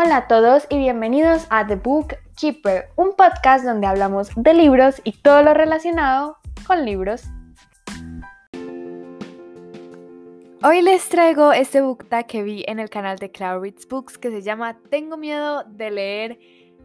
Hola a todos y bienvenidos a The Book Keeper, un podcast donde hablamos de libros y todo lo relacionado con libros. Hoy les traigo este book tag que vi en el canal de Cloud Reads Books que se llama Tengo miedo de leer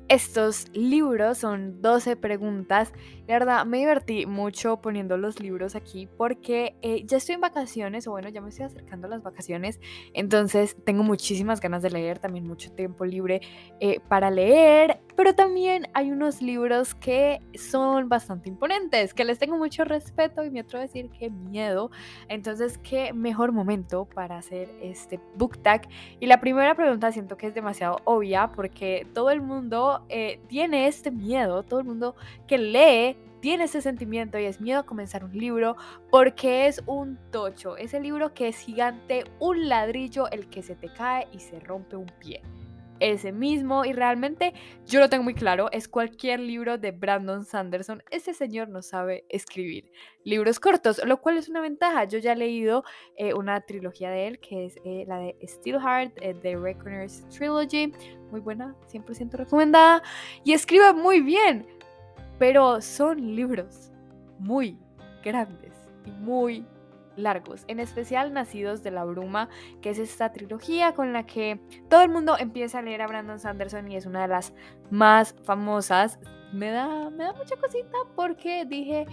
estos libros son 12 preguntas. La verdad, me divertí mucho poniendo los libros aquí porque eh, ya estoy en vacaciones, o bueno, ya me estoy acercando a las vacaciones. Entonces, tengo muchísimas ganas de leer, también mucho tiempo libre eh, para leer. Pero también hay unos libros que son bastante imponentes, que les tengo mucho respeto y me atrevo a decir que miedo. Entonces, qué mejor momento para hacer este book tag. Y la primera pregunta siento que es demasiado obvia porque todo el mundo eh, tiene este miedo, todo el mundo que lee tiene ese sentimiento y es miedo a comenzar un libro porque es un tocho, ese libro que es gigante, un ladrillo el que se te cae y se rompe un pie ese mismo y realmente yo lo tengo muy claro, es cualquier libro de Brandon Sanderson. Este señor no sabe escribir libros cortos, lo cual es una ventaja. Yo ya he leído eh, una trilogía de él que es eh, la de Steelheart, eh, The Reckoners Trilogy, muy buena, 100% recomendada y escribe muy bien, pero son libros muy grandes y muy largos, en especial Nacidos de la Bruma, que es esta trilogía con la que todo el mundo empieza a leer a Brandon Sanderson y es una de las más famosas. Me da, me da mucha cosita porque dije,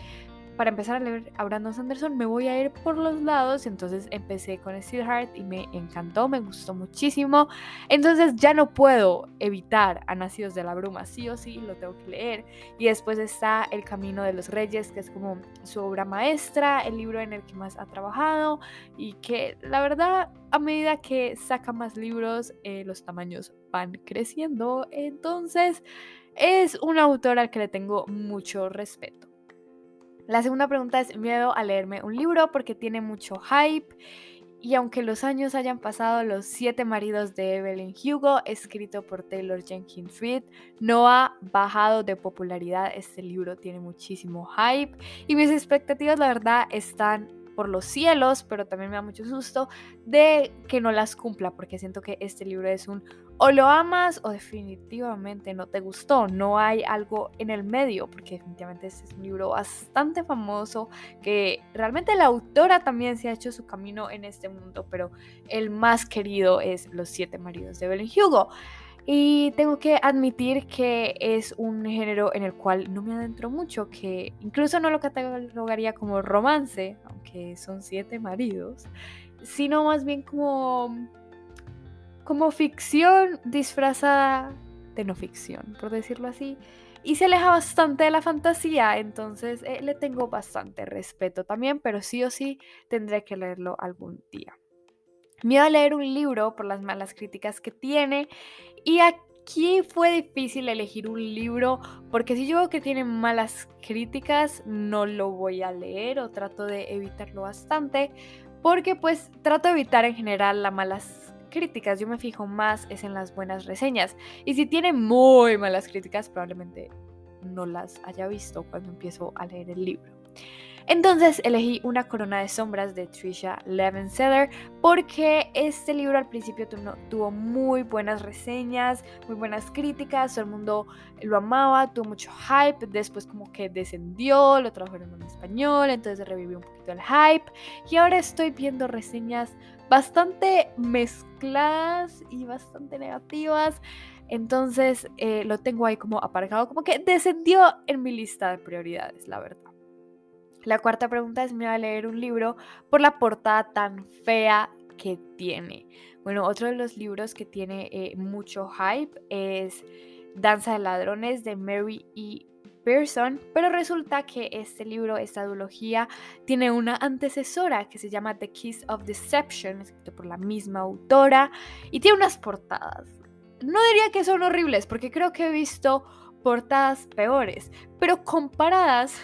para empezar a leer a Brandon Sanderson me voy a ir por los lados. Entonces empecé con Steelheart y me encantó, me gustó muchísimo. Entonces ya no puedo evitar a Nacidos de la Bruma, sí o sí lo tengo que leer. Y después está El Camino de los Reyes, que es como su obra maestra, el libro en el que más ha trabajado y que la verdad a medida que saca más libros eh, los tamaños van creciendo. Entonces es un autor al que le tengo mucho respeto. La segunda pregunta es miedo a leerme un libro porque tiene mucho hype. Y aunque los años hayan pasado, Los siete maridos de Evelyn Hugo, escrito por Taylor Jenkins Reid, no ha bajado de popularidad. Este libro tiene muchísimo hype y mis expectativas, la verdad, están por los cielos, pero también me da mucho susto de que no las cumpla, porque siento que este libro es un o lo amas o definitivamente no te gustó. No hay algo en el medio, porque definitivamente este es un libro bastante famoso, que realmente la autora también se ha hecho su camino en este mundo, pero el más querido es Los siete maridos de Evelyn Hugo. Y tengo que admitir que es un género en el cual no me adentro mucho, que incluso no lo catalogaría como romance, aunque son siete maridos, sino más bien como, como ficción disfrazada de no ficción, por decirlo así. Y se aleja bastante de la fantasía, entonces eh, le tengo bastante respeto también, pero sí o sí tendré que leerlo algún día. Miedo a leer un libro por las malas críticas que tiene y aquí fue difícil elegir un libro porque si yo veo que tiene malas críticas no lo voy a leer o trato de evitarlo bastante porque pues trato de evitar en general las malas críticas. Yo me fijo más es en las buenas reseñas y si tiene muy malas críticas probablemente no las haya visto cuando empiezo a leer el libro. Entonces elegí Una corona de sombras de Trisha Levenseller porque este libro al principio tuvo muy buenas reseñas, muy buenas críticas, todo el mundo lo amaba, tuvo mucho hype, después como que descendió, lo trajeron en español, entonces revivió un poquito el hype y ahora estoy viendo reseñas bastante mezcladas y bastante negativas. Entonces eh, lo tengo ahí como aparcado, como que descendió en mi lista de prioridades, la verdad. La cuarta pregunta es, ¿me va a leer un libro por la portada tan fea que tiene? Bueno, otro de los libros que tiene eh, mucho hype es Danza de Ladrones de Mary E. Pearson, pero resulta que este libro, esta duología, tiene una antecesora que se llama The Kiss of Deception, escrito por la misma autora, y tiene unas portadas. No diría que son horribles, porque creo que he visto portadas peores, pero comparadas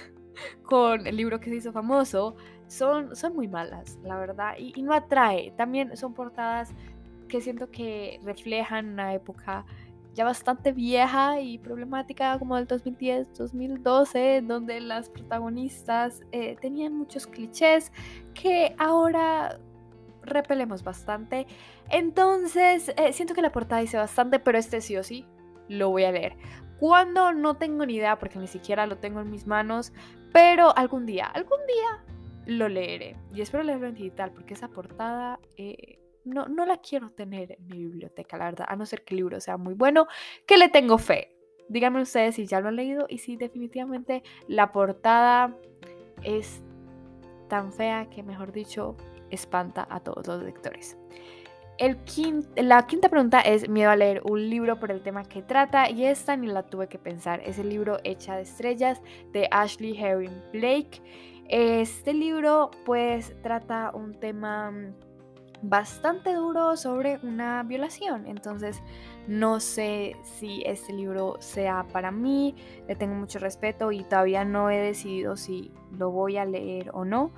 con el libro que se hizo famoso, son, son muy malas, la verdad, y, no atrae. También son portadas que siento que reflejan una época ya bastante vieja y problemática como del 2010, 2012, donde las protagonistas eh, tenían muchos clichés que ahora repelemos bastante. Entonces, eh, siento que la portada dice bastante, pero este sí o sí lo voy a leer. Cuando no tengo ni idea, porque ni siquiera lo tengo en mis manos, pero algún día, algún día lo leeré. Y espero leerlo en digital, porque esa portada eh, no, no la quiero tener en mi biblioteca, la verdad, a no ser que el libro sea muy bueno, que le tengo fe. Díganme ustedes si ya lo han leído y si definitivamente la portada es tan fea que, mejor dicho, espanta a todos los lectores. La quinta pregunta es miedo a leer un libro por el tema que trata y esta ni la tuve que pensar. Es el libro Hecha de Estrellas de Ashley Herring Blake. Este libro pues trata un tema bastante duro sobre una violación. Entonces no sé si este libro sea para mí. Le tengo mucho respeto y todavía no he decidido si lo voy a leer o no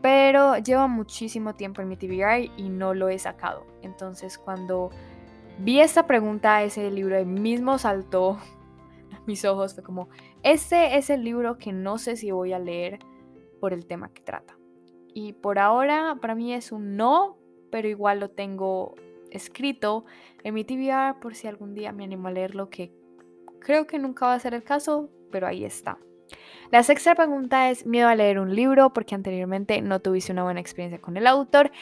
pero lleva muchísimo tiempo en mi TBR y no lo he sacado. Entonces cuando vi esta pregunta, ese libro mismo saltó a mis ojos, fue como, este es el libro que no sé si voy a leer por el tema que trata. Y por ahora para mí es un no, pero igual lo tengo escrito en mi TBR por si algún día me animo a leerlo, que creo que nunca va a ser el caso, pero ahí está. La sexta pregunta es miedo a leer un libro porque anteriormente no tuviste una buena experiencia con el autor.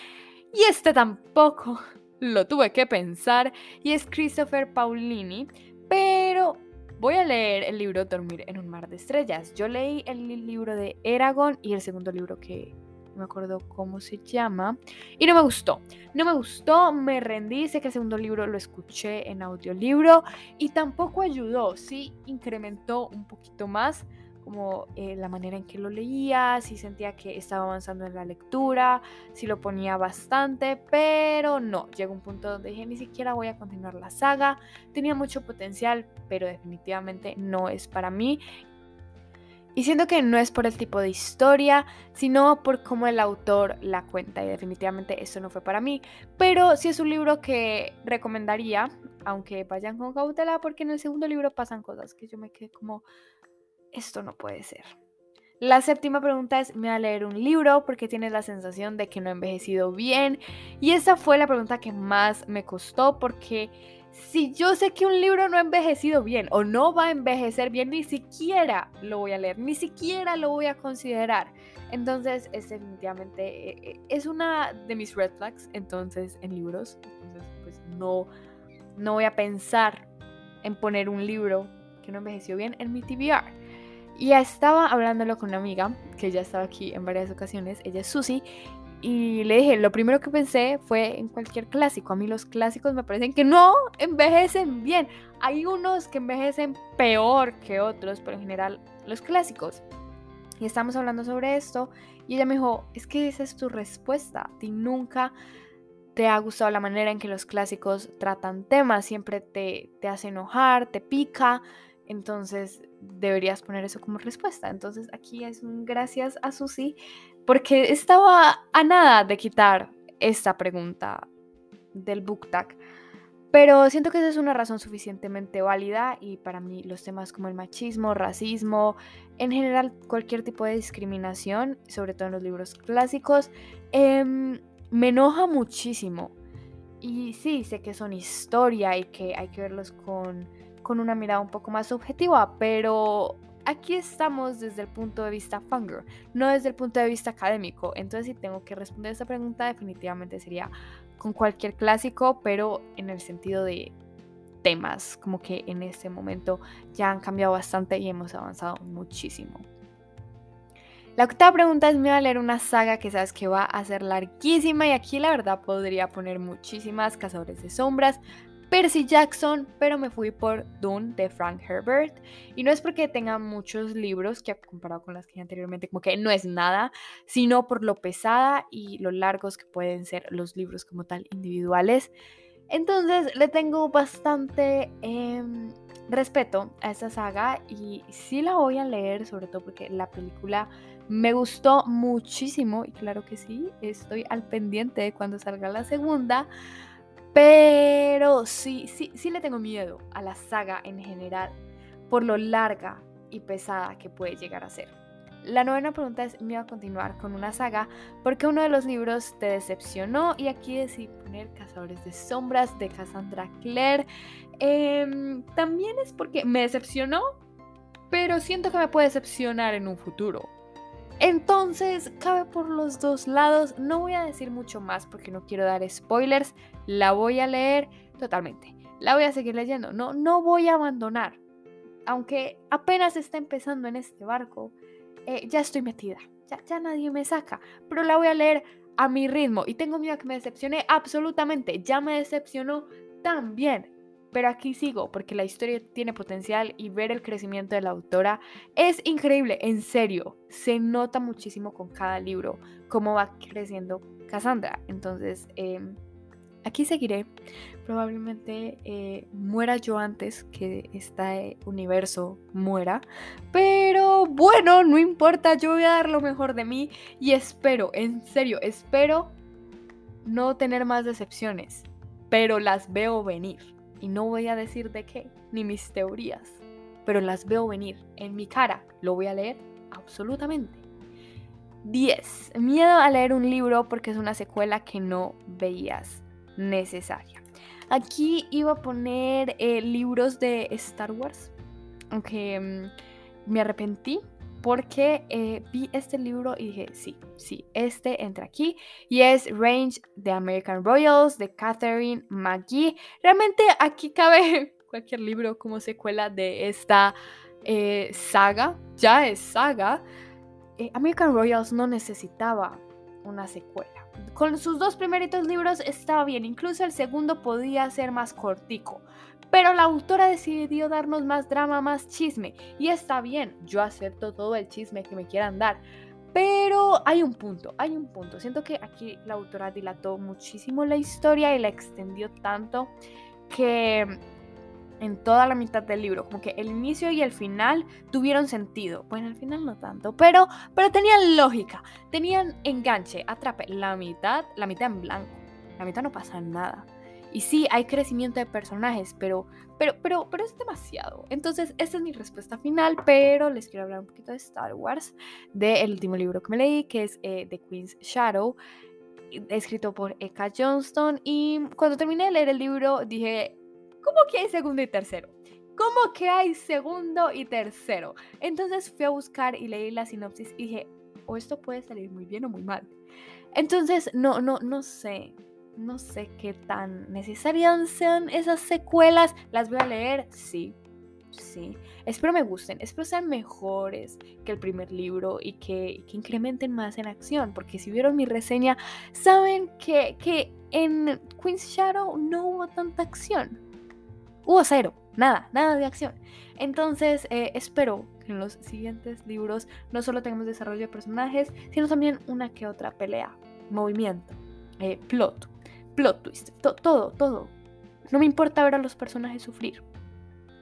Y este tampoco lo tuve que pensar. Y es Christopher Paulini, pero voy a leer el libro Dormir en un mar de estrellas. Yo leí el libro de Eragon y el segundo libro que no me acuerdo cómo se llama. Y no me gustó. No me gustó, me rendí, sé que el segundo libro lo escuché en audiolibro y tampoco ayudó, sí incrementó un poquito más como eh, la manera en que lo leía, si sentía que estaba avanzando en la lectura, si lo ponía bastante, pero no, llegó un punto donde dije ni siquiera voy a continuar la saga, tenía mucho potencial, pero definitivamente no es para mí. Y siento que no es por el tipo de historia, sino por cómo el autor la cuenta. Y definitivamente eso no fue para mí. Pero sí es un libro que recomendaría, aunque vayan con cautela, porque en el segundo libro pasan cosas que yo me quedé como, esto no puede ser. La séptima pregunta es, ¿me va a leer un libro porque tienes la sensación de que no he envejecido bien? Y esa fue la pregunta que más me costó porque si yo sé que un libro no ha envejecido bien o no va a envejecer bien, ni siquiera lo voy a leer, ni siquiera lo voy a considerar. Entonces, es definitivamente, eh, eh, es una de mis red flags, entonces, en libros. Entonces, pues no, no voy a pensar en poner un libro que no envejeció bien en mi TBR. Y estaba hablándolo con una amiga que ya estaba aquí en varias ocasiones, ella es Susi, y le dije, lo primero que pensé fue en cualquier clásico. A mí los clásicos me parecen que no envejecen bien. Hay unos que envejecen peor que otros, pero en general los clásicos. Y estamos hablando sobre esto y ella me dijo, es que esa es tu respuesta. A ti nunca te ha gustado la manera en que los clásicos tratan temas, siempre te, te hace enojar, te pica. Entonces deberías poner eso como respuesta. Entonces aquí es un gracias a Susi porque estaba a nada de quitar esta pregunta del book tag. Pero siento que esa es una razón suficientemente válida y para mí los temas como el machismo, racismo, en general cualquier tipo de discriminación, sobre todo en los libros clásicos, em, me enoja muchísimo. Y sí, sé que son historia y que hay que verlos con con una mirada un poco más objetiva, pero aquí estamos desde el punto de vista fangirl, no desde el punto de vista académico. Entonces, si tengo que responder esta pregunta, definitivamente sería con cualquier clásico, pero en el sentido de temas, como que en este momento ya han cambiado bastante y hemos avanzado muchísimo. La octava pregunta es, me voy a leer una saga que sabes que va a ser larguísima y aquí la verdad podría poner muchísimas cazadores de sombras, Percy Jackson, pero me fui por Dune de Frank Herbert. Y no es porque tenga muchos libros que comparado con las que anteriormente, como que no es nada, sino por lo pesada y lo largos que pueden ser los libros como tal individuales. Entonces le tengo bastante em, respeto a esta saga y sí la voy a leer, sobre todo porque la película me gustó muchísimo y claro que sí, estoy al pendiente de cuando salga la segunda. Pero sí, sí, sí le tengo miedo a la saga en general por lo larga y pesada que puede llegar a ser. La novena pregunta es, ¿me iba a continuar con una saga? Porque uno de los libros te decepcionó y aquí decidí poner Cazadores de Sombras de Cassandra Clare. Em, también es porque me decepcionó, pero siento que me puede decepcionar en un futuro. Entonces, cabe por los dos lados. No voy a decir mucho más porque no quiero dar spoilers. La voy a leer totalmente. La voy a seguir leyendo. No, no voy a abandonar. Aunque apenas está empezando en este barco, eh, ya estoy metida. Ya, ya nadie me saca. Pero la voy a leer a mi ritmo. Y tengo miedo a que me decepcione absolutamente. Ya me decepcionó también pero aquí sigo porque la historia tiene potencial y ver el crecimiento de la autora es increíble, en serio, se nota muchísimo con cada libro cómo va creciendo Cassandra. Entonces, em, aquí seguiré. Probablemente eh, muera yo antes que este universo muera. Pero bueno, no importa, yo voy a dar lo mejor de mí y espero, en serio, espero no tener más decepciones. Pero las veo venir. Y no voy a decir de qué, ni mis teorías, pero las veo venir en mi cara. Lo voy a leer absolutamente. 10. Miedo a leer un libro porque es una secuela que no veías necesaria. Aquí iba a poner eh, libros de Star Wars, aunque mm, me arrepentí porque eh, vi este libro y dije, sí, sí, este entra aquí. Y es Range de American Royals de Catherine McGee. Realmente aquí cabe cualquier libro como secuela de esta eh, saga. Ya es saga. Eh, American Royals no necesitaba una secuela. Con sus dos primeritos libros estaba bien, incluso el segundo podía ser más cortico. Pero la autora decidió darnos más drama, más chisme. Y está bien, yo acepto todo el chisme que me quieran dar. Pero hay un punto, hay un punto. Siento que aquí la autora dilató muchísimo la historia y la extendió tanto que en toda la mitad del libro, como que el inicio y el final tuvieron sentido. Bueno, el final no tanto, pero, pero tenían lógica, tenían enganche, atrape. La mitad, la mitad en blanco, la mitad no pasa nada. Y sí, hay crecimiento de personajes, pero, pero, pero, pero es demasiado. Entonces, esta es mi respuesta final, pero les quiero hablar un poquito de Star Wars, del último libro que me leí, que es eh, The Queen's Shadow, escrito por Eka Johnston. Y cuando terminé de leer el libro, dije, ¿cómo que hay segundo y tercero? ¿Cómo que hay segundo y tercero? Entonces fui a buscar y leí la sinopsis y dije, o esto puede salir muy bien o muy mal. Entonces, no, no, no sé no sé qué tan necesarias sean esas secuelas. ¿Las voy a leer? Sí, sí. Espero me gusten, espero sean mejores que el primer libro y que, incrementen más en acción. Porque si vieron mi reseña, saben que, que en Queen's Shadow no hubo tanta acción. Hubo cero, nada, nada de acción. Entonces, eh, espero que en los siguientes libros no solo tengamos desarrollo de personajes, sino también una que otra pelea, movimiento, eh, plot, plot twist, todo, todo. No me importa ver a los personajes sufrir,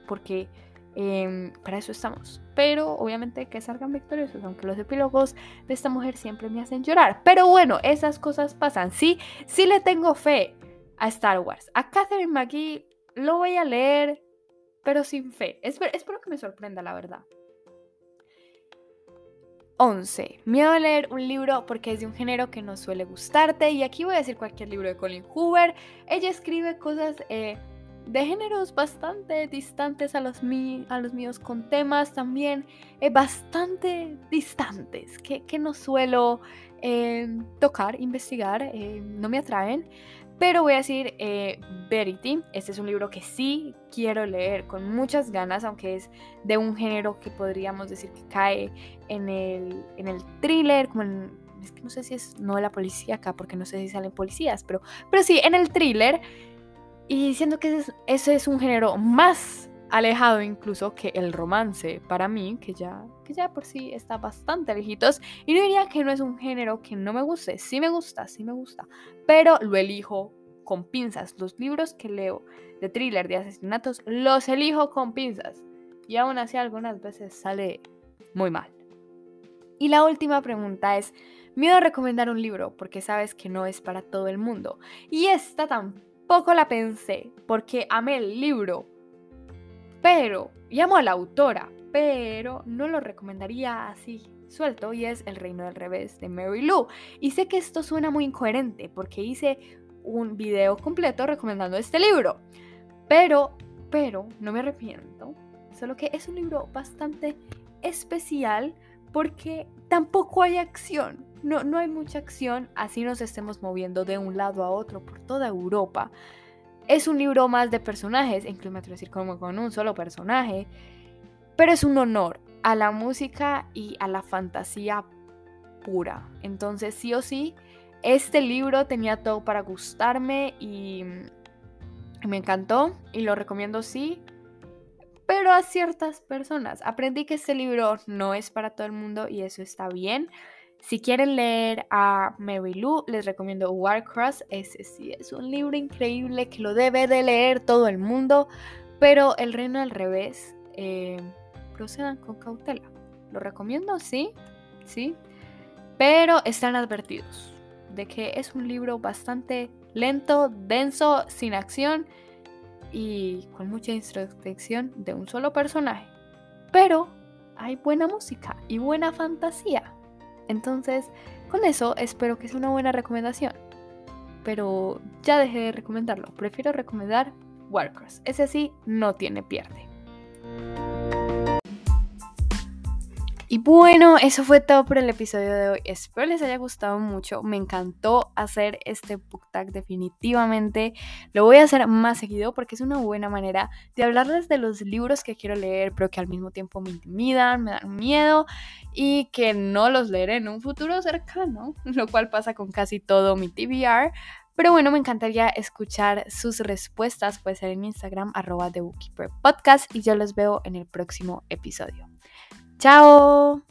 porque em, para eso estamos. Pero obviamente que salgan victoriosos, aunque los epílogos de esta mujer siempre me hacen llorar. Pero bueno, esas cosas pasan. Sí, sí le tengo fe a Star Wars. A Catherine McGee lo voy a leer, pero sin fe. espero que me sorprenda, la verdad. 11. Miedo a leer un libro porque es de un género que no suele gustarte. Y aquí voy a decir cualquier libro de Colin Hoover. Ella escribe cosas eh, de géneros bastante distantes a los, a los míos, con temas también eh, bastante distantes que, no suelo eh, tocar, investigar, no me atraen. Pero voy a decir eh, Verity. Este es un libro que sí quiero leer con muchas ganas, aunque es de un género que podríamos decir que cae en el, en el thriller, como es que no sé si es no la policía acá, porque no sé si salen policías, pero, pero sí, en el thriller. Y siento que ese es, ese es un género más alejado incluso que el romance para mí, que ya, que ya por sí está bastante lejitos. Y no diría que no es un género que no me guste, sí me gusta, sí me gusta, pero lo elijo con pinzas. Los libros que leo de thriller, de asesinatos, los elijo con pinzas. Y aún así algunas veces sale muy mal. Y la última pregunta es, miedo a recomendar un libro porque sabes que no es para todo el mundo. Y esta tampoco la pensé porque amé el libro, pero, llamo a la autora, pero no lo recomendaría así suelto y es El Reino del Revés de Mary Lou. Y sé que esto suena muy incoherente porque hice un video completo recomendando este libro. Pero, pero, no me arrepiento. Solo que es un libro bastante especial porque tampoco hay acción. No, no hay mucha acción, así nos estemos moviendo de un lado a otro por toda Europa. Es un libro más de personajes, incluso me decir como con un solo personaje, pero es un honor a la música y a la fantasía pura. Entonces, sí o sí, este libro tenía todo para gustarme y me encantó y lo recomiendo sí, pero a ciertas personas. Aprendí que este libro no es para todo el mundo y eso está bien. Si quieren leer a Mary Lou, les recomiendo Warcross. Ese sí es un libro increíble que lo debe de leer todo el mundo. Pero El Reino al Revés, eh, procedan con cautela. Lo recomiendo, sí, sí. Pero están advertidos de que es un libro bastante lento, denso, sin acción y con mucha introspección de un solo personaje. Pero hay buena música y buena fantasía. Entonces, con eso espero que sea una buena recomendación. Pero ya dejé de recomendarlo. Prefiero recomendar Warcross. Ese sí no tiene pierde. Y bueno, eso fue todo por el episodio de hoy. Espero les haya gustado mucho. Me encantó hacer este book tag definitivamente. Lo voy a hacer más seguido porque es una buena manera de hablarles de los libros que quiero leer, pero que al mismo tiempo me intimidan, me dan miedo y que no los leeré en un futuro cercano, lo cual pasa con casi todo mi TBR. Pero bueno, me encantaría escuchar sus respuestas. Puede ser en Instagram, arroba The Podcast. Y yo los veo en el próximo episodio. ¡Chao!